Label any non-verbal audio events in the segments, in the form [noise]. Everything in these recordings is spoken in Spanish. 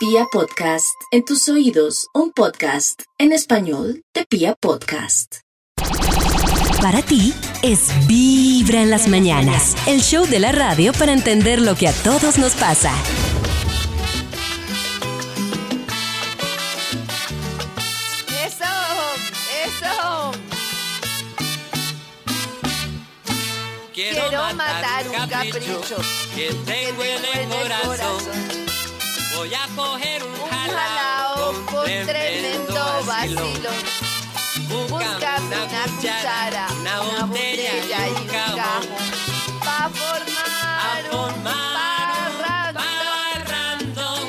Pia Podcast, en tus oídos, un podcast en español de Pia Podcast. Para ti es Vibra en las mañanas, el show de la radio para entender lo que a todos nos pasa. Eso, eso. Quiero matar un capricho que tengo en el corazón. Voy a coger un, Un jalao con tremendo vacilo. Búscame una cuchara, una una botella botella y un cajón. Pa' a formar un formar un parrandón.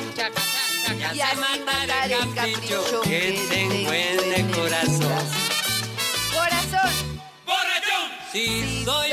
Y así matar el capricho que tengo en el corazón. Corazón, Si soy soy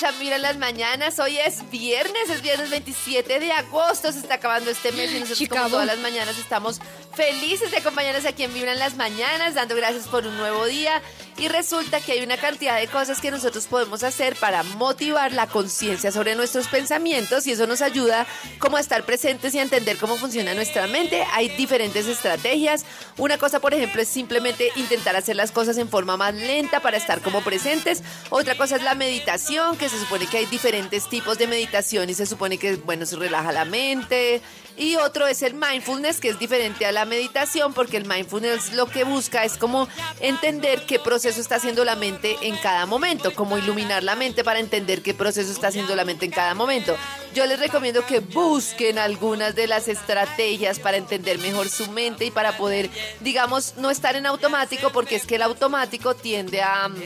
escuchan Mira las mañanas. Hoy es viernes, es viernes 27 de agosto. Se está acabando este mes y nosotros como Chicago. todas las mañanas estamos felices de acompañarnos aquí en Vibra en las mañanas, dando gracias por un nuevo día. Y resulta que hay una cantidad de cosas que nosotros podemos hacer para motivar la conciencia sobre nuestros pensamientos y eso nos ayuda como a estar presentes y a entender cómo funciona nuestra mente. Hay diferentes estrategias. Una cosa, por ejemplo, es simplemente intentar hacer las cosas en forma más lenta para estar como presentes. Otra cosa es la meditación, que se supone que hay diferentes tipos de meditación y se supone que, bueno, se relaja la mente. Y otro es el mindfulness, que es diferente a la meditación, porque el mindfulness lo que busca es como entender qué proceso está haciendo la mente en cada momento, como iluminar la mente para entender qué proceso está haciendo la mente en cada momento. Yo les recomiendo que busquen algunas de las estrategias para entender mejor su mente y para poder, digamos, no estar en automático, porque es que el automático tiende a mm,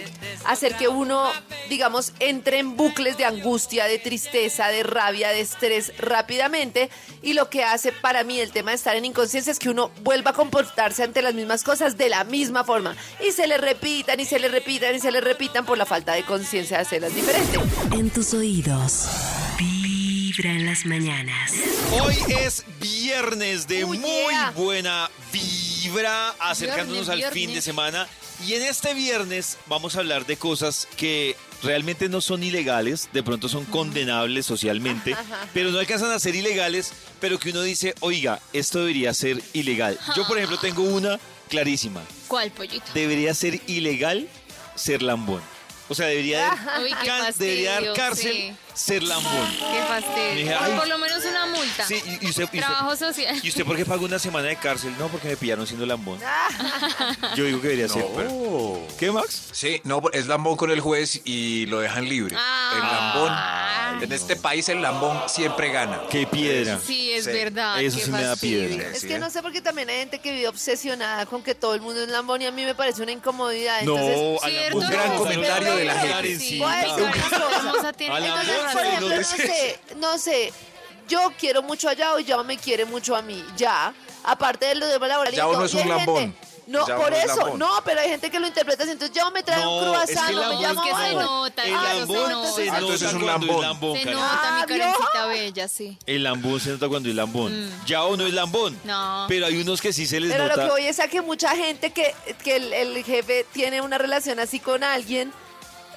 hacer que uno, digamos, entre en bucles de angustia, de tristeza, de rabia, de estrés rápidamente. Y lo que hace para mí el tema de estar en inconsciencia es que uno vuelva a comportarse ante las mismas cosas de la misma forma. Y se le repitan y se le repitan y se le repitan por la falta de conciencia de hacerlas diferentes. En tus oídos, Vibra en las mañanas. Hoy es viernes de muy yeah. buena vibra, acercándonos Viernes, al viernes. fin de semana. Y en este viernes vamos a hablar de cosas que realmente no son ilegales, de pronto son condenables socialmente, pero no alcanzan a ser ilegales, pero que uno dice, oiga, esto debería ser ilegal. Yo, por ejemplo, tengo una clarísima. ¿Cuál pollito? Debería ser ilegal ser lambón. O sea, debería, [laughs] Uy, qué can- debería dar cárcel sí. ser lambón. Qué fastidio. Dije, Por- ay. Por lo menos una multa. Sí, y, y usted, y usted- Trabajo social. ¿Y usted por qué pagó una semana de cárcel? No, porque me pillaron siendo lambón. [laughs] Yo digo que debería ser. pero- ¿Qué, Max? Sí, no, es lambón con el juez y lo dejan libre. Ah. el lambón. En este país el lambón siempre gana. ¡Qué piedra! Sí, es Sí. verdad. Eso qué sí me da fastidio. piedra. Es Sí, que ¿eh? no sé por qué también hay gente que vive obsesionada con que todo el mundo es lambón y a mí me parece una incomodidad. No, Entonces, a Cierto, Un gran no, comentario de la gente. Sí, a vamos a tener- A la entonces, por ejemplo, no sé, no sé, yo quiero mucho allá o ya me quiere mucho a mí, ya. Aparte de lo de laboral y Ya uno todo, es y hay un gente- lambón. No, Ya por es eso, lambón. no, pero hay gente que lo interpreta así. Entonces, ya me trae un No, es croissant, que el no me lambón llamo es que se nota, El Ah, no, lambón entonces- se Ah, nota entonces es un cuando lambón. es lambón, Se carajo. nota, mi carencita bella, sí. El lambón se nota cuando es lambón. Ya uno es lambón. No. Pero hay unos que sí se les Pero lo nota. que voy es a que mucha gente que, que el, el jefe tiene una relación así con alguien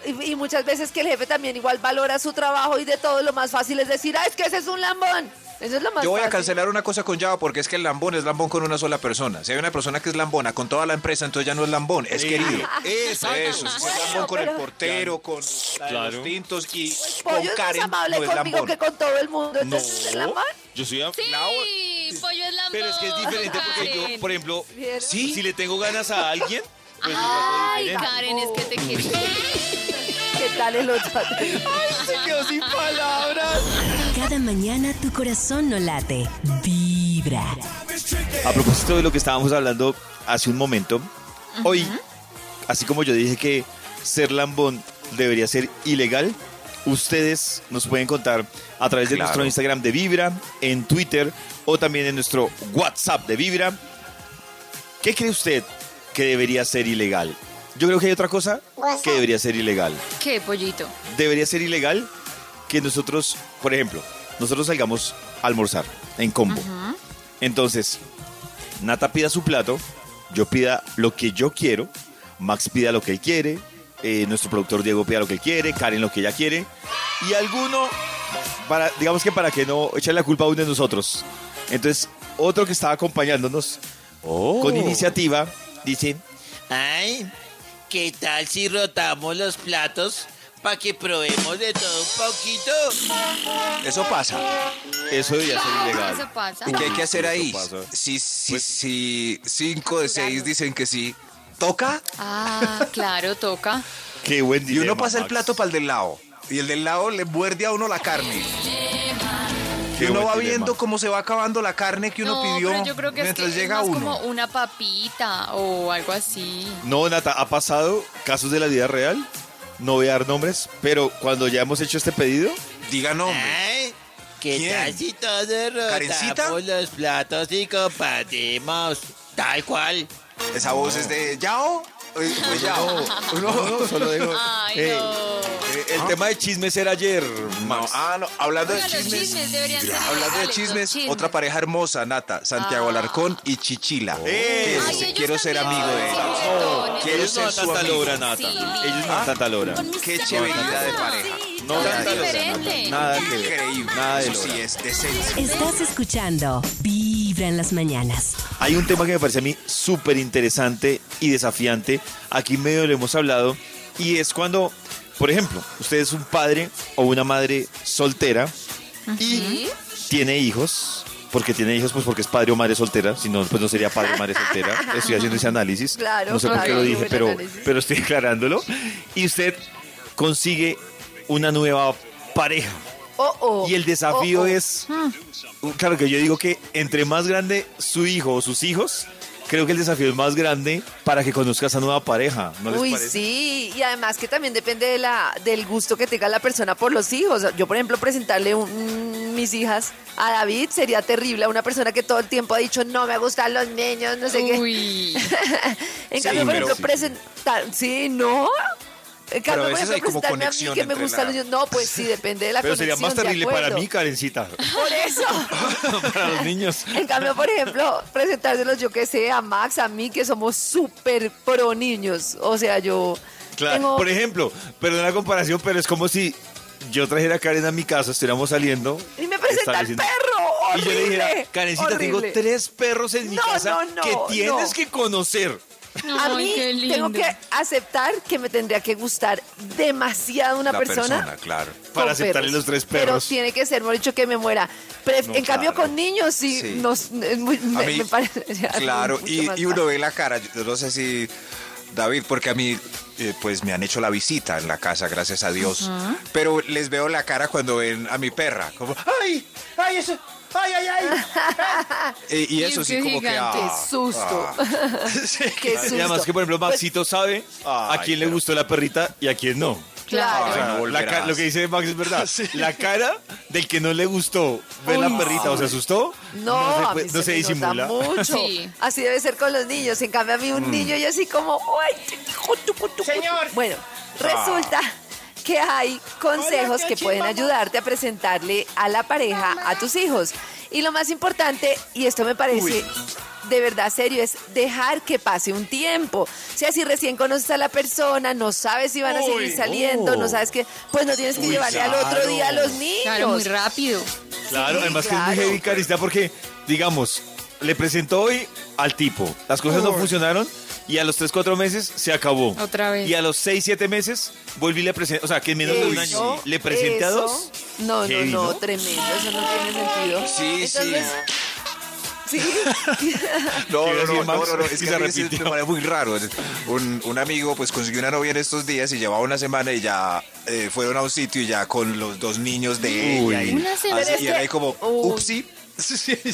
y, y muchas veces que el jefe también igual valora su trabajo y de todo lo más fácil es decir, ah, es que ese es un lambón. Eso es lo más Yo voy a cancelar una cosa con Java porque es que el lambón es lambón con una sola persona. Si hay una persona que es lambona con toda la empresa, entonces ya no es lambón, es querido. Exacto. [laughs] Eso, si es lambón con el portero, con Claro. los tintos y Pollo con es Karen más amable no es conmigo lambón. que con todo el mundo. No, Entonces, ¿es lambón? yo soy a- Sí, pollo es lambón. Pero es que es diferente porque yo, Karen. por ejemplo, ¿Vieron? si le tengo ganas a alguien, pues Ay. Karen, es que te [laughs] quiero. ¿Qué tal el otro? Se quedó sin palabras. Cada mañana tu corazón no late. Vibra. A propósito de lo que estábamos hablando hace un momento, hoy, así como yo dije que ser lambón debería ser ilegal, ustedes nos pueden contar a través de Claro. nuestro Instagram de Vibra, en Twitter o también en nuestro WhatsApp de Vibra. ¿Qué cree usted que debería ser ilegal? Yo creo que hay otra cosa que debería ser ilegal. ¿Qué, pollito? Debería ser ilegal que nosotros, por ejemplo, nosotros salgamos a almorzar en combo. Entonces, Nata pida su plato, yo pida lo que yo quiero, Max pida lo que él quiere, eh, nuestro productor Diego pida lo que él quiere, Karen lo que ella quiere, y alguno, para, digamos que para que no echarle la culpa a uno de nosotros. Entonces, otro que estaba acompañándonos con iniciativa dice, Ay, ¿qué tal si rotamos los platos para que probemos de todo un poquito? Eso pasa. eso debería ser ilegal. Eso pasa. ¿Y qué hay que hacer ahí? Eso pasa. Si, si, Pues- si cinco de seis dicen que sí, ¿toca? Ah, claro, toca. Qué buen Y dilema, uno pasa el Max. plato para el del lado. Y el del lado le muerde a uno la carne. Qué Y uno va viendo cómo se va acabando la carne que uno no, pidió pero yo creo que es, mientras que es llega más uno. como una papita o algo así. No, Nata, ha pasado casos de la vida real. No voy a dar nombres, pero cuando ya hemos hecho este pedido, Diga nombre. Ay, ¿qué ¿Quién? tal si todos los platos y compartimos? Tal cual. Esa voz es de Yao. Pues Yao. no, no, solo digo. Ay, no. El tema de chismes era ayer, No, Max. ah, no. Hablando de Oiga, los chismes. chismes deberían ser Hablando de ilegales, chismes, los chismes. otra pareja hermosa, Nata, Santiago Ah. Alarcón y Chichila. Eh. Que Ay, ellos quiero ser también amigo de son ellos. juguetones. Quiero Ellos no ser dan su tanta amigo. lora, Nata. Sí. Ellos no dan tanta lora. Qué chéveridad de pareja. No tanta lora, diferente. Nata. Nada que ver. Increíble. Nada de Eso sí es decencia. Estás escuchando Vibra en las mañanas. Hay un tema que me parece a mí súper interesante y desafiante. Aquí medio lo hemos hablado. Y es cuando, por ejemplo, usted es un padre o una madre soltera y tiene hijos. Porque tiene hijos, pues porque es padre o madre soltera. Si no, pues no sería padre o madre soltera. Estoy haciendo ese análisis. Claro, no sé por qué lo dije, pero, análisis. pero estoy aclarándolo. Y usted consigue una nueva pareja. Oh, oh. Y el desafío Oh, oh. es, claro que yo digo que entre más grande su hijo o sus hijos, creo que el desafío es más grande para que conozca a esa nueva pareja. ¿No les Uy, parece? sí, y además que también depende de la, del gusto que tenga la persona por los hijos. Yo, por ejemplo, presentarle un- mis hijas a David sería terrible a una persona que todo el tiempo ha dicho, no me gustan los niños, no sé qué. Uy. [laughs] En Sí, cambio, por ejemplo, presentar, sí, no. En cambio, a veces hay como presentarme a mí conexión que me entre gustan la- los niños. No, pues sí, depende de la Pero sería más conexión, de terrible para mí, Karencita. Por eso. [laughs] para los niños. En cambio, por ejemplo, presentárselos, yo que sé, a Max, a mí, que somos súper pro niños. O sea, yo Claro, tengo... por ejemplo, perdón la comparación, pero es como si yo trajera a Karen a mi casa, estuviéramos saliendo. Y me presenta estableciendo- perro. Y yo le dijera, horrible, Karencita, tengo horrible. tres perros en mi No, casa no, no, que tienes que conocer. A Ay, mí qué lindo. tengo que aceptar que me tendría que gustar demasiado una La persona. persona, claro. Para aceptarle los tres perros. Pero tiene que ser, mejor dicho, que me muera. Pref- No, en cambio, claro. con niños sí, Sí. nos- es muy- me, A mí, me parece. [laughs] claro, mucho y, más y uno fácil. ve la cara, yo no sé si David, porque a mí eh, pues me han hecho la visita en la casa, gracias a Dios, pero les veo la cara cuando ven a mi perra, como, ¡ay! ¡ay, eso! ¡Ay, ay, ay! [laughs] Eh, y Y eso es sí como que... ah, Qué susto. ah. [laughs] Qué susto. Y además que, por ejemplo, Pues, Maxito sabe a Ay, quién le gustó la perrita y a quién no. claro. O sea, Ay, no la volverás. ca- lo que dice Max es verdad. [laughs] La cara del que no le gustó ver la perrita o se asustó, No, se, a puede- mí no se me nota disimula. mucho. Sí. Así debe ser con los niños. En cambio, a mí un niño y así como... Señor. Bueno, resulta que hay consejos que pueden ayudarte a presentarle a la pareja a tus hijos. Y lo más importante, y esto me parece de verdad serio, es dejar que pase un tiempo. O sea, si recién conoces a la persona, no sabes si van a seguir Uy, saliendo, no. sabes que, pues no tienes que Uy, llevarle al otro día a los niños. Claro, muy rápido. Claro, Sí, además que es muy heavy, Carista, porque, digamos, le presentó hoy al tipo, las cosas no funcionaron y a los 3, 4 meses se acabó. Otra vez. Y a los 6, 7 meses volví y le presenté, o sea, que en menos de un Eso, año le presenté a eso. dos. No, Heavy, no, no, ¿no? tremendo, eso no tiene sentido. Sí, sí. Entonces, sí. [laughs] No, ¿Qué iba a no, no, no, no, no, es que se a mí repitió. me parece muy raro. Un, un amigo pues consiguió una novia en estos días y llevaba una semana y ya eh, fueron a un sitio y ya con los dos niños de Uy. ella. Y, Una semana. así, Pero es y era que- ahí como, Uy. upsi. [laughs]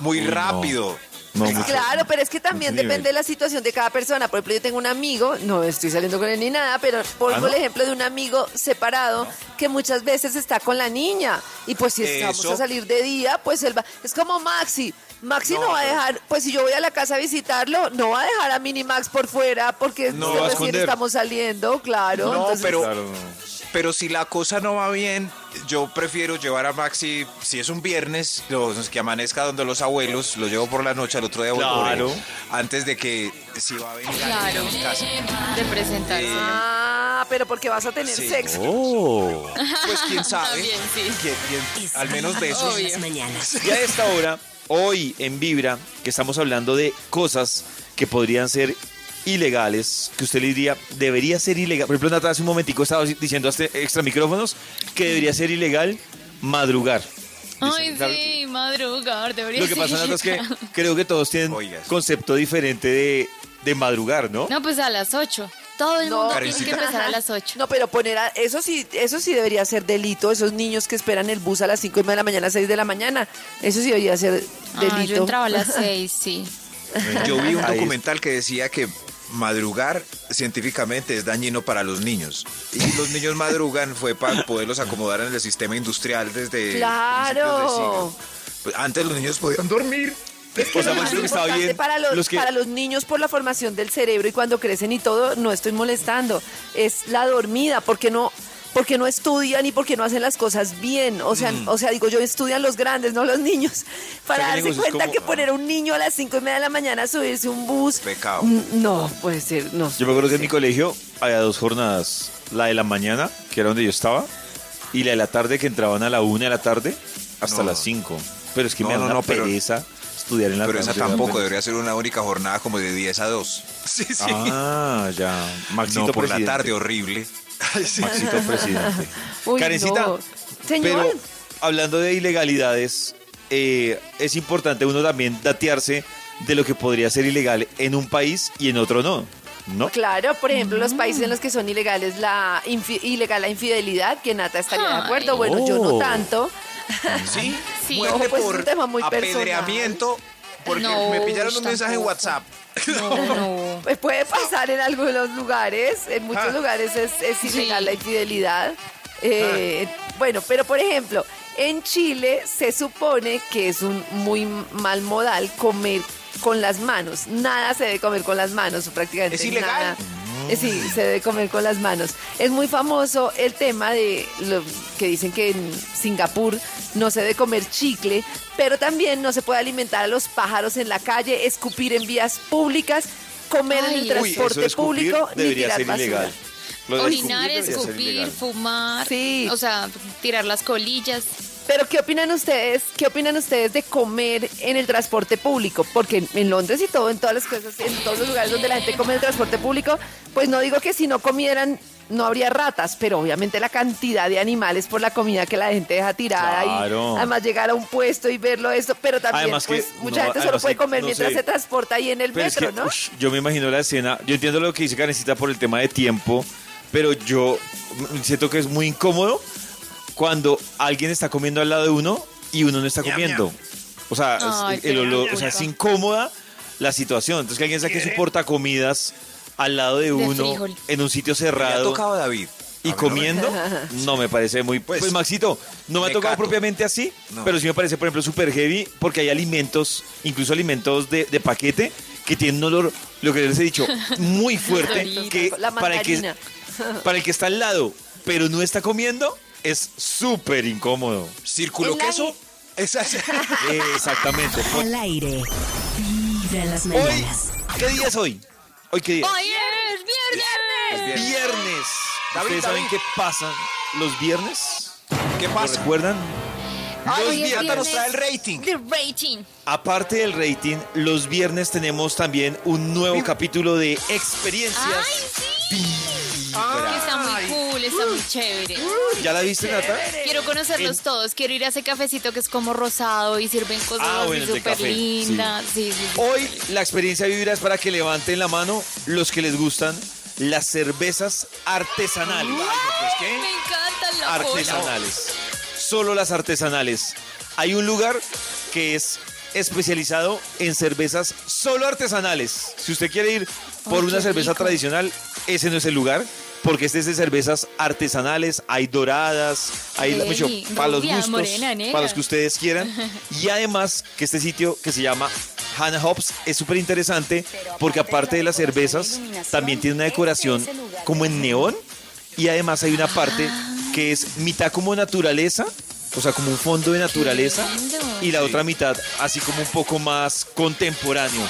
Muy Uy, no. rápido. No, mucho. Claro, pero es que también depende nivel. de la situación de cada persona. Por ejemplo, yo tengo un amigo, no estoy saliendo con él ni nada, pero pongo ¿Ah, no? el ejemplo de un amigo separado que muchas veces está con la niña. Y pues si vamos Eso. a salir de día, pues él va. Es como Maxi. Maxi no, No, va a dejar, pues si yo voy a la casa a visitarlo, no va a dejar a Mini Max por fuera porque recién estamos saliendo, claro. No, entonces- pero- Claro, no. Pero si la cosa no va bien, yo prefiero llevar a Maxi, si es un viernes, los que amanezca donde los abuelos, lo llevo por la noche, al otro día volveré, Claro. antes de que si va a venir Claro. a mi casa. De presentarse. Ah, pero porque vas a tener Sí. sexo. Oh. Pues quién [laughs] sabe. También, sí. ¿Quién- quién- al menos mañanas. [laughs] Y a esta hora, hoy en Vibra, que estamos hablando de cosas que podrían ser ilegales, que usted le diría, debería ser ilegal. Por ejemplo, Nata hace un momentico estaba diciendo hasta extra micrófonos que debería ser ilegal madrugar. Ay, sí, madrugar, debería Lo que pasa, Nata, es que [laughs] creo que todos tienen Oigas. concepto diferente de, de madrugar, ¿no? No, pues a las 8. Todo el No. mundo tiene que Karencita. empezar a las 8. No, pero poner a, eso sí, eso sí debería ser delito. Esos niños que esperan el bus a las 5 de la mañana, 6 de la mañana, eso sí debería ser delito. Ah, yo entraba a las [laughs] 6, sí. Yo vi un Ahí documental que decía que madrugar científicamente es dañino para los niños. Y los niños madrugan fue para poderlos acomodar en el sistema industrial desde Claro. Pues Antes los niños podían dormir. O sea, más Es lo que bien. para los, los que- para los niños por la formación del cerebro y cuando crecen y todo, no estoy molestando. Es la dormida, porque no, porque no estudian y porque no hacen las cosas bien. O sea, Mm. o sea, digo yo, estudian los grandes, no los niños. [laughs] Para darse cuenta como- que poner a un niño a las cinco y media de la mañana a subirse un bus. Pecado. No, puede ser, no. Yo me acuerdo que en mi colegio había dos jornadas. La de la mañana, que era donde yo estaba, y la de la tarde, que entraban a la una de la tarde hasta No. las cinco. Pero es que No, me da no, una no, pero- pereza estudiar en la Pero esa tarde. tampoco debería ser una única jornada como de 10 a 2. [laughs] Sí, sí. Ah, ya. Maxito no, por presidente. la tarde, horrible. Ay, sí. Maxito presidente. [laughs] Uy, Karencita, no. Señor. pero hablando de ilegalidades, eh, es importante uno también datearse de lo que podría ser ilegal en un país y en otro no. ¿No? Claro, por ejemplo, los países en los que son ilegales la ilegal la infidelidad, que Nata estaría de acuerdo. Bueno, yo no Oh. tanto. Sí, [laughs] Sí. muerte No, pues es por un tema muy personal. apedreamiento. Porque No, me pillaron un mensaje en. WhatsApp. No, no. Pues puede pasar en algunos lugares, en muchos Ah. lugares es, es ilegal Sí. la infidelidad. Eh, Bueno, pero por ejemplo, en Chile se supone que es un muy mal modal comer con las manos. Nada se debe comer con las manos, prácticamente. ¿Es ilegal? nada. Eh, Sí, se debe comer con las manos. Es muy famoso el tema de lo que dicen que en Singapur no se debe comer chicle, pero también no se puede alimentar a los pájaros en la calle, escupir en vías públicas, comer en el Uy, eso transporte público ni tirar ser basura. ilegal. Lo de Orinar, escupir, fumar. Sí. O sea, tirar las colillas. Pero ¿qué opinan ustedes? ¿Qué opinan ustedes de comer en el transporte público? Porque en- Londres y todo, en todas las cosas, en todos los lugares donde la gente come en el transporte público, pues no digo que si no comieran no habría ratas, pero obviamente la cantidad de animales por la comida que la gente deja tirada Claro. y además llegar a un puesto y verlo eso, pero también Además que, pues mucha no, gente solo puede que, comer no mientras sé. se transporta ahí en el Pero es metro, que, ¿no? ush, yo me imagino la escena. Yo entiendo lo que dice Karencita por el tema de tiempo, pero yo siento que es muy incómodo cuando alguien está comiendo al lado de uno y uno no está comiendo. O sea, Ay, el olor, o sea, es incómoda la situación. Entonces que alguien saque su portacomidas al lado de uno frijol. en un sitio Me ha cerrado tocado David. y comiendo, no me parece muy... Pues, Pues, Maxito, no me ha tocado cato. propiamente así, No. pero sí me parece, por ejemplo, súper heavy porque hay alimentos, incluso alimentos de, de paquete, que tienen un olor, lo que les he dicho, muy [laughs] fuerte, que la para el que, para el que está al lado, pero no está comiendo, es súper incómodo. ¿Círculo queso? [laughs] Exactamente. [laughs] Al aire. Vibra en las Hoy. ¿qué día es hoy? ¿Hoy qué día? ¡Hoy es viernes! Viernes. David, ¿Ustedes saben David. qué pasa los viernes? ¿Qué ¿Lo pasa? recuerdan? Ay, Hoy es Diana nos viernes. trae el rating. The rating. Aparte del rating, los viernes tenemos también un nuevo capítulo de experiencias. ¡Ay, sí! Que está muy cool, está muy chévere. [gasps] ¿Ya la viste, Nata? Quiero conocerlos En- todos. Quiero ir a ese cafecito que es como rosado y sirven cosas Ah, bueno, súper lindas. Sí, sí, sí. Hoy la experiencia vibra es para que levanten la mano los que les gustan las cervezas artesanales. Me encanta la foto. Artesanales. Solo las artesanales. Hay un lugar que es especializado en cervezas solo artesanales. Si usted quiere ir por Ay, una cerveza rico. tradicional, ese no es el lugar. Porque este es de cervezas artesanales, hay doradas, hay mucho, para los gustos, morena, para los que ustedes quieran. Y además que este sitio que se llama Hannah Hops es súper interesante porque aparte de las cervezas, también tiene una decoración como en neón y además hay una parte que es mitad como naturaleza, o sea, como un fondo de naturaleza, y la otra mitad así como un poco más contemporáneo.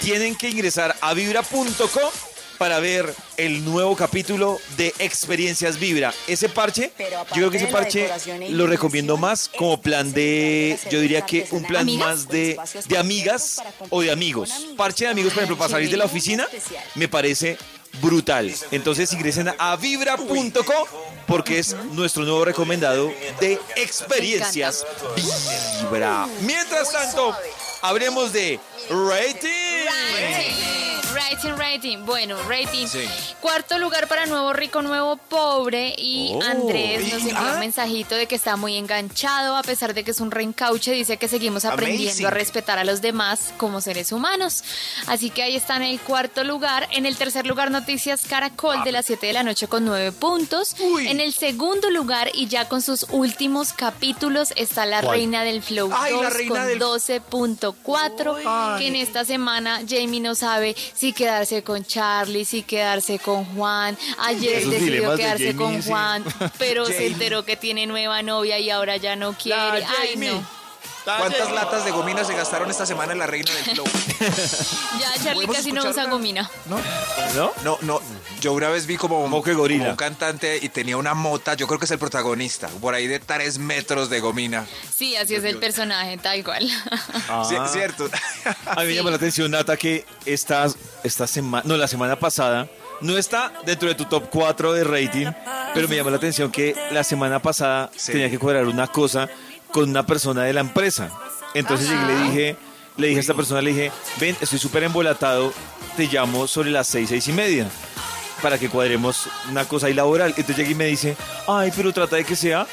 Tienen que ingresar a vibra.com para ver el nuevo capítulo de Experiencias Vibra. Ese parche, yo creo que ese parche lo recomiendo más como plan de, yo diría que un plan ¿Amigas? más de, de amigas o de amigos. Parche de amigos, por ejemplo, para salir de la oficina, me parece brutal. Entonces ingresen a vibra.com porque es nuestro nuevo recomendado de experiencias Vibra. Mientras tanto, hablemos de rating. Rating, rating. Bueno, rating. Sí. Cuarto lugar para Nuevo Rico, Nuevo Pobre. Y Oh. Andrés nos envió Ah. un mensajito de que está muy enganchado, a pesar de que es un reencauche. Dice que seguimos aprendiendo Amazing. a respetar a los demás como seres humanos. Así que ahí está en el cuarto lugar. En el tercer lugar, Noticias Caracol de las 7 de la noche con 9 puntos. En el segundo lugar, y ya con sus últimos capítulos, está la ¿Cuál? Reina del Flow Ay, la 2 Reina con del- 12.4. Que en esta semana Jamie no sabe si quedarse con Charlie, si quedarse con Juan. Ayer Esos decidió de quedarse Jamie, con sí. Juan, pero se enteró que tiene nueva novia y ahora ya no quiere. Ay, no. ¿Cuántas latas de gomina se gastaron esta semana en la reina del flow? [laughs] Ya Charlie ¿Podemos casi no usa una? gomina. ¿No? No, no. Yo una vez vi como un, Moque gorila. como un cantante y tenía una mota, yo creo que es el protagonista, por ahí de tres metros de gomina. Sí, así es el personaje, tal cual. Sí, Ah. cierto. [laughs] A mí me llama la atención, Nata, que esta, esta semana, no, la semana pasada, no está dentro de tu top 4 de rating, pero me llama la atención que la semana pasada Sí. tenía que cuadrar una cosa con una persona de la empresa. Entonces llegué y le dije, le dije a esta persona, le dije, ven, estoy súper embolatado, te llamo sobre las 6, 6 y media para que cuadremos una cosa ahí laboral. Entonces llegué y me dice, ay, pero trata de que sea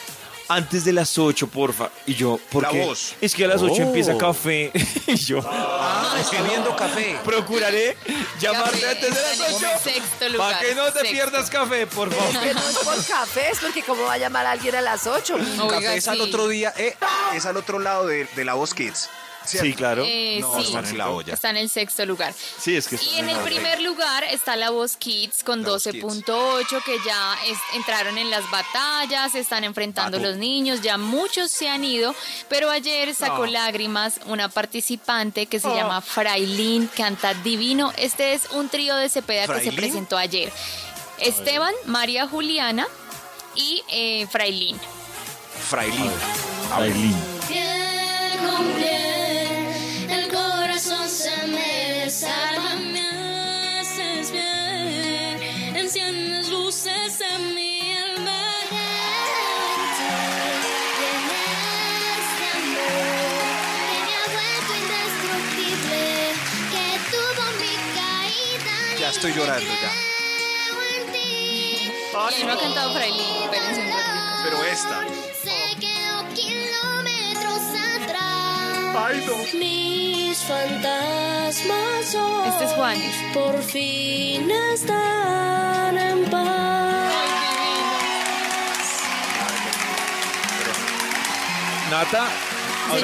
antes de las 8, porfa. Y yo, ¿por La qué? voz. Es que a las 8 Oh. empieza café. [laughs] y yo, Ah, escribiendo café. procuraré llamarte Café antes de las el 8. sexto lugar, Para que no te sexto. pierdas café, por Que favor. no es por café, es porque cómo va a llamar a alguien a las 8. Oiga, Café es al otro día, eh, es al otro lado de, de la voz Kids. Sí, claro. Eh, No, sí, están en la olla. está en el sexto lugar. Sí, es que Y está en el primer lugar está la Voz Kids con La Voz 12.8 que ya es- entraron en las batallas, se están enfrentando Pato. los niños, ya muchos se han ido, pero ayer sacó No. lágrimas una participante que se Oh. llama Frailín, canta divino. Este es un trío de Cepeda que se ¿Frailín? presentó ayer. Esteban, María Juliana y eh, Frailín. Frailín. Aileen. Mi. Ya estoy llorando, ya. Creo en ti. Y ahí no ha cantado Frailín, ratito. Pero esta. Mis fantasmas hoy Este es Juanes. por fin están en paz. Nata, Ay,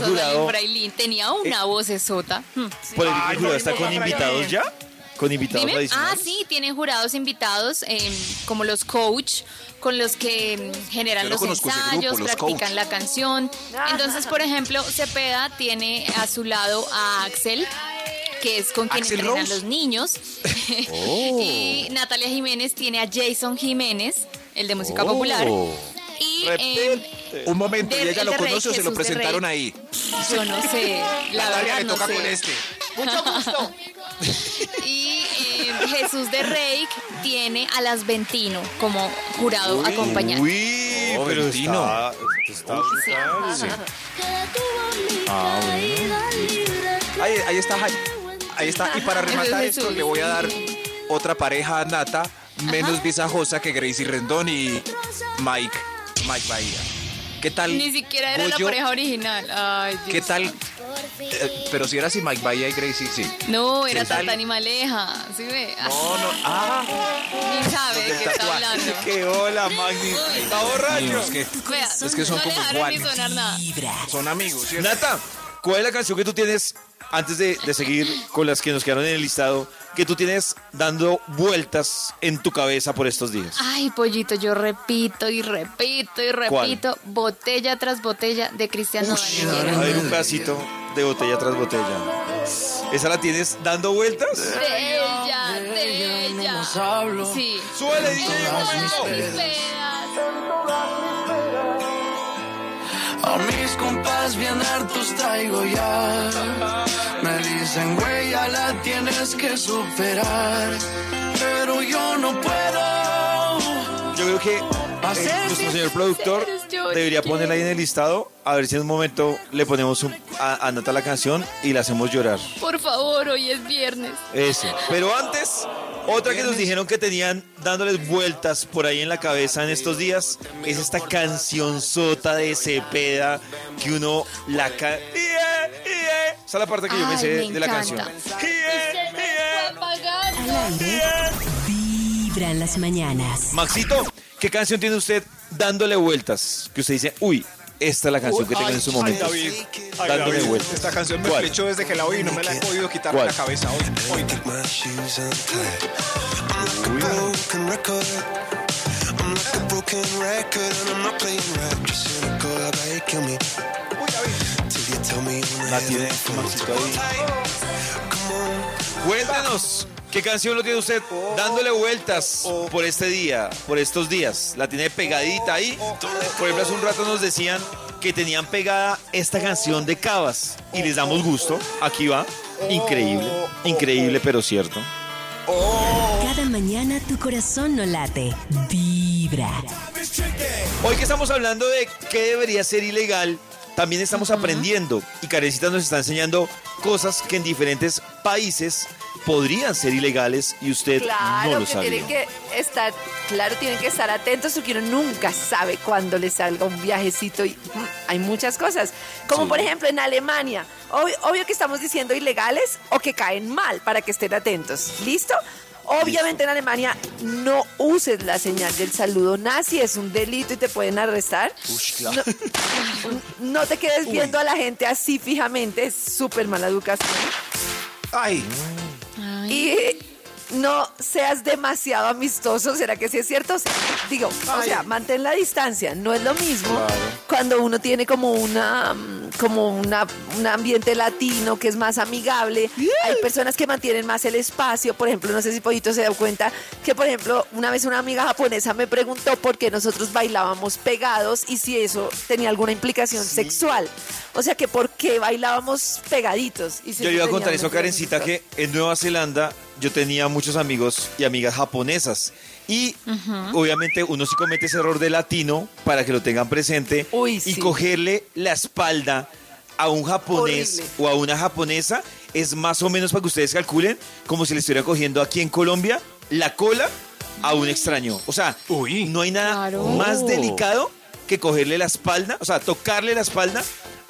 jurado, Frailín. Tenía una. Hmm. por el Ay, jurado no, está con invitados ya. Con invitados Dime. Ah, sí, tienen jurados invitados, eh, como los coach, con los que mm, generan los ensayos, grupo, los practican coach. la canción. Entonces, por ejemplo, Cepeda tiene a su lado a Axel que es con quien Axl entrenan Rose. los niños. Oh. [laughs] y Natalia Jiménez tiene a Jason Jiménez, el de música Oh. popular. Y eh, Un momento, ¿y ella el lo conoce o se lo presentaron ahí? yo no sé, la Natalia verdad le no toca sé. con este. Mucho gusto. Y eh, Jesús de Rey tiene a las Ventino como jurado acompañante. Uy, Oh, pero Valentino. está, está. Sí. Ah, Ahí, ahí está, ahí, ahí está. Y para rematar esto, le voy a dar otra pareja a Nata, menos visajosa que Gracie Rendón y Mike, Mike Bahía. ¿Qué tal? Ni siquiera era la pareja original. Ay, Dios. ¿Qué tal? Eh, pero si era así Mike Bahía y Gracie, sí. No, era ¿Qué tal? Tata Maleja. ¿Sí ve? Ah, No, no. Ah, Ni sabe de del qué está hablando. ¡Qué hola, Magni! ¡Está borracho! amigos, que Vea, Es que son no como le dejaron ni iguales. sonar nada. son amigos, ¿cierto? Nata, ¿cuál es la canción que tú tienes, antes de, de seguir con las que nos quedaron en el listado, que tú tienes dando vueltas en tu cabeza por estos días? Ay, pollito, yo repito y repito y ¿Cuál? repito, botella tras botella de Cristiano A ver, un pedacito de botella tras botella. ¿Esa la tienes dando vueltas? De ella, de ella. Sí. ¡Súbele, DJ. A mis compas bien hartos traigo ya. Me dicen, güey, ya la tienes que superar. Pero yo no puedo. Yo creo que eh, nuestro señor productor debería ponerla ahí en el listado, a ver si en un momento le ponemos un, a, a Nata la canción y la hacemos llorar. Por favor, hoy es viernes. Eso. Pero antes, otra que nos dijeron que tenían dándoles vueltas por ahí en la cabeza en estos días es esta canción sota de Cepeda que uno la ca ¡Ie, ie! Esa es la parte que yo me Ay, sé me de la encanta. canción. Al aire, vibra en las mañanas. Maxito, ¿qué canción tiene usted dándole vueltas? Que usted dice, uy, esta es la canción que tengo en su momento. David, ay, Dándole David, vueltas. Esta canción me flechó desde que la oí y no me la he podido quitar ¿Cuál? de la cabeza hoy. hoy. La tiene Maxito ahí. Cuéntenos, ¿qué canción lo tiene usted dándole vueltas por este día, por estos días? ¿La tiene pegadita ahí? Por ejemplo, hace un rato nos decían que tenían pegada esta canción de Cabas y les damos gusto. Aquí va. Increíble, increíble, pero cierto. Cada mañana tu corazón no late, vibra. Hoy que estamos hablando de qué debería ser ilegal, también estamos aprendiendo y Carecita nos está enseñando cosas que en diferentes países podrían ser ilegales y usted Claro no lo sabía. tienen que estar, claro, tienen que estar atentos porque uno nunca sabe cuándo le salga un viajecito y mm, hay muchas cosas. Como Sí. por ejemplo en Alemania, obvio, obvio que estamos diciendo ilegales o que caen mal para que estén atentos. ¿Listo? Obviamente en Alemania no uses la señal del saludo nazi, es un delito y te pueden arrestar. No, no te quedes viendo a la gente así fijamente, es súper mala educación. Ay, Y no seas demasiado amistoso, ¿será que sí es cierto? Digo, o sea, mantén la distancia, no es lo mismo cuando uno tiene como una mm, como una, un ambiente latino que es más amigable. Hay personas que mantienen más el espacio, por ejemplo, no sé si Pollito se da cuenta que, por ejemplo, una vez una amiga japonesa me preguntó por qué nosotros bailábamos pegados y si eso tenía alguna implicación sexual. O sea, que por qué bailábamos pegaditos. Y si Yo iba a contar eso, Karencita, que en Nueva Zelanda yo tenía muchos amigos y amigas japonesas. Y obviamente uno sí comete ese error de latino para que lo tengan presente Uy, y cogerle la espalda a un japonés Horrible. o a una japonesa es más o menos para que ustedes calculen como si le estuviera cogiendo aquí en Colombia la cola a un extraño. O sea, Uy. no hay nada Claro. más delicado que cogerle la espalda, o sea, tocarle la espalda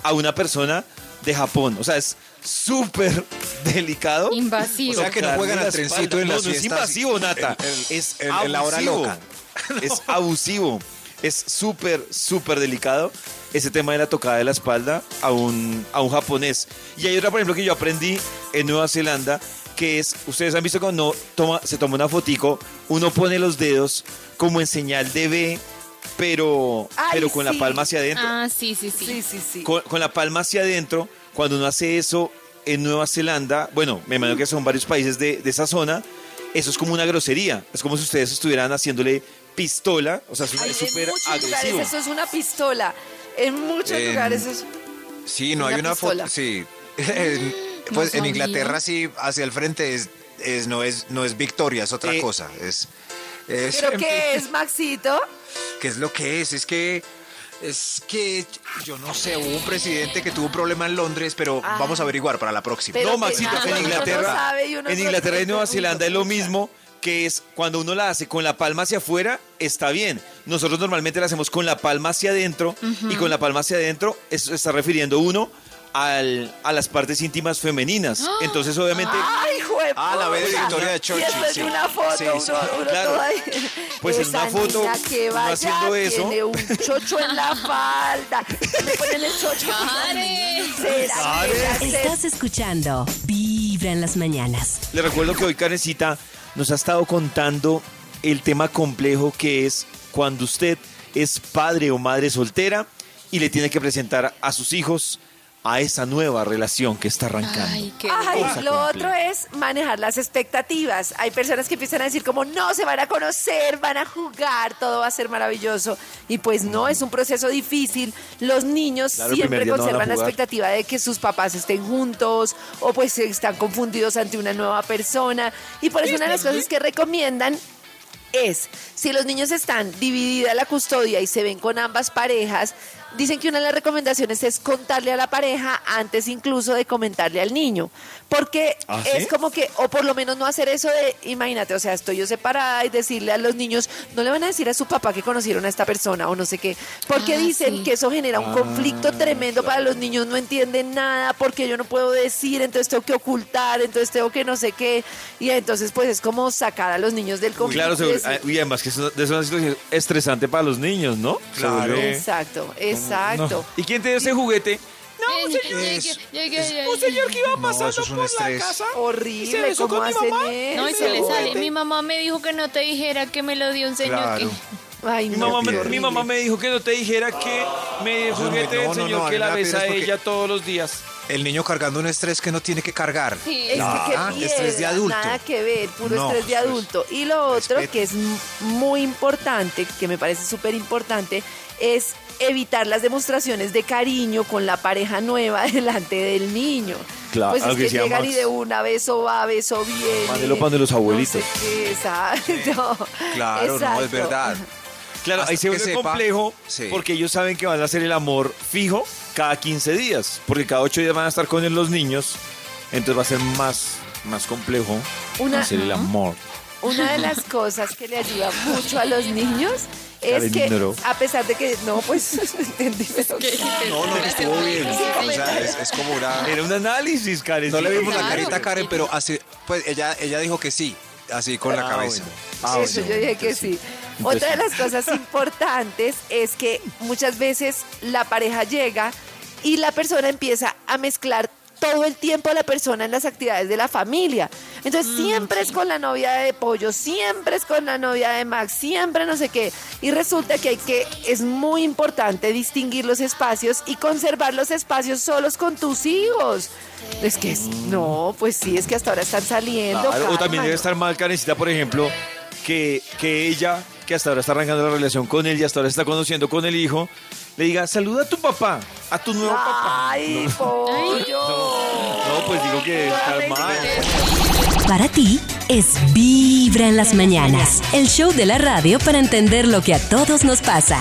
a una persona de Japón. O sea, es súper [laughs] delicado. Invasivo. O sea que no juegan la al trencito en no, las no es invasivo, Nata. En- en- es en- en la hora abusivo. loca. [laughs] Es abusivo. Es súper, súper delicado ese tema de la tocada de la espalda a un, a un japonés. Y hay otra, por ejemplo, que yo aprendí en Nueva Zelanda, que es, ustedes han visto cuando toma, se toma una fotico, uno pone los dedos como en señal de B, pero, Ay, pero con la sí. palma hacia adentro Ah, sí, sí, sí. Sí, sí, sí. con, con la palma hacia adentro, cuando uno hace eso en Nueva Zelanda, bueno, me imagino que son varios países de, de esa zona, eso es como una grosería. Es como si ustedes estuvieran haciéndole pistola, o sea, es Ay, es en súper agresivo. lugares eso es una pistola. En muchos En- lugares eso Sí, no Una hay una foto. Sí. [laughs] En- pues en sabía. Inglaterra sí, hacia el frente es, es- no es no es victoria, es otra Eh, cosa. Es, es ¿Pero qué [laughs] es, Maxito? ¿Qué es lo que es? Es que es que yo no sé, hubo un presidente que tuvo un problema en Londres, pero Ah. vamos a averiguar para la próxima. No, Maxito, en no Inglaterra, en Inglaterra y Nueva Zelanda es lo mismo que es cuando uno la hace con la palma hacia afuera, está bien. Nosotros normalmente la hacemos con la palma hacia adentro y con la palma hacia adentro eso se está refiriendo uno al- a las partes íntimas femeninas. Entonces, obviamente, ¡Ay, Ah, la vez de. Victoria de Y Chochi, después sí. de una foto, Sí, sí. uno Claro. todo ahí. Pues en una foto, que vaya, haciendo eso. Tiene un chocho en la falda. Le ponen el chocho. Karen. ¿Será que ella se- Estás escuchando Vibra en las mañanas. Le recuerdo que hoy Karencita nos ha estado contando el tema complejo que es cuando usted es padre o madre soltera y le tiene que presentar a sus hijos a esa nueva relación que está arrancando. Ay, qué Ay, lo otro es manejar las expectativas. Hay personas que empiezan a decir como, no, se van a conocer, van a jugar, todo va a ser maravilloso. Y pues no, es un proceso difícil. Los niños Claro, siempre no conservan la expectativa de que sus papás estén juntos o pues están confundidos ante una nueva persona. Y por eso una de las cosas que recomiendan es, si los niños están dividida la custodia y se ven con ambas parejas, dicen que una de las recomendaciones es contarle a la pareja antes incluso de comentarle al niño. Porque ¿Ah, es sí? como que, o por lo menos no hacer eso de, imagínate, o sea, estoy yo separada y decirle a los niños, no le van a decir a su papá que conocieron a esta persona o no sé qué. Porque Ah, dicen sí. que eso genera un conflicto tremendo para los niños, no entienden nada, porque yo no puedo decir, entonces tengo que ocultar, entonces tengo que no sé qué. Y entonces pues es como sacar a los niños del conflicto. Claro, y seguro. Ah, y además que es una, es una situación estresante para los niños, ¿no? Claro. Exacto, exacto. No. ¿Y quién te dio ese juguete? No, es- Un señor que iba No, eso es un estrés. Horrible, ¿cómo hacen eso? No, y se le sale. Mi mamá me dijo que no te dijera que me lo dio un señor Claro. que... Ay, Mi no, mamá, me, mi mamá me dijo que no te dijera que me dio juguete no, del señor que la besa a ella todos los días. El niño cargando un estrés que no tiene que cargar. Sí. Es Ah, que qué estrés de adulto. Nada que ver, puro No, estrés de pues, adulto. Y lo otro respeto. que es muy importante, que me parece súper importante, es evitar las demostraciones de cariño con la pareja nueva [laughs] delante del niño. Claro, pues es que llegan y de una beso va, beso viene. Mándelo pan de los abuelitos. No sé qué, [laughs] exacto. Claro, no, es verdad. Claro, ahí se que vuelve sepa. complejo Sí. porque ellos saben que van a hacer el amor fijo cada 15 días, porque cada 8 días van a estar con él los niños, entonces va a ser más, más complejo Una- hacer el amor. Una de las cosas que le ayuda mucho a los niños es que, a pesar de que, no, pues, entendí, pero- No, no, estuvo bien. O sea, es, es como una... Era un análisis, Karen. No le vimos la carita a Karen, pero así, pues ella, ella dijo que sí, así con la Ah, cabeza. bueno. Ah, Eso, bueno, yo dije que sí. Entonces Otra de sí. las cosas [laughs] importantes es que muchas veces la pareja llega y la persona empieza a mezclar todo el tiempo a la persona en las actividades de la familia. Entonces siempre es con la novia de pollo, siempre es con la novia de Max, siempre no sé qué. Y resulta que hay que, es muy importante distinguir los espacios y conservar los espacios solos con tus hijos. Es que es- no, pues sí, es que hasta ahora están saliendo. Claro, o también debe estar mal, Karencita, por ejemplo, que, que ella, que hasta ahora está arrancando la relación con él y hasta ahora está conociendo con el hijo, le diga, saluda a tu papá, a tu nuevo papá. Ay, pollo. No, pues digo que estar mal. Para ti es Vibra en las mañanas, el show de la radio para entender lo que a todos nos pasa.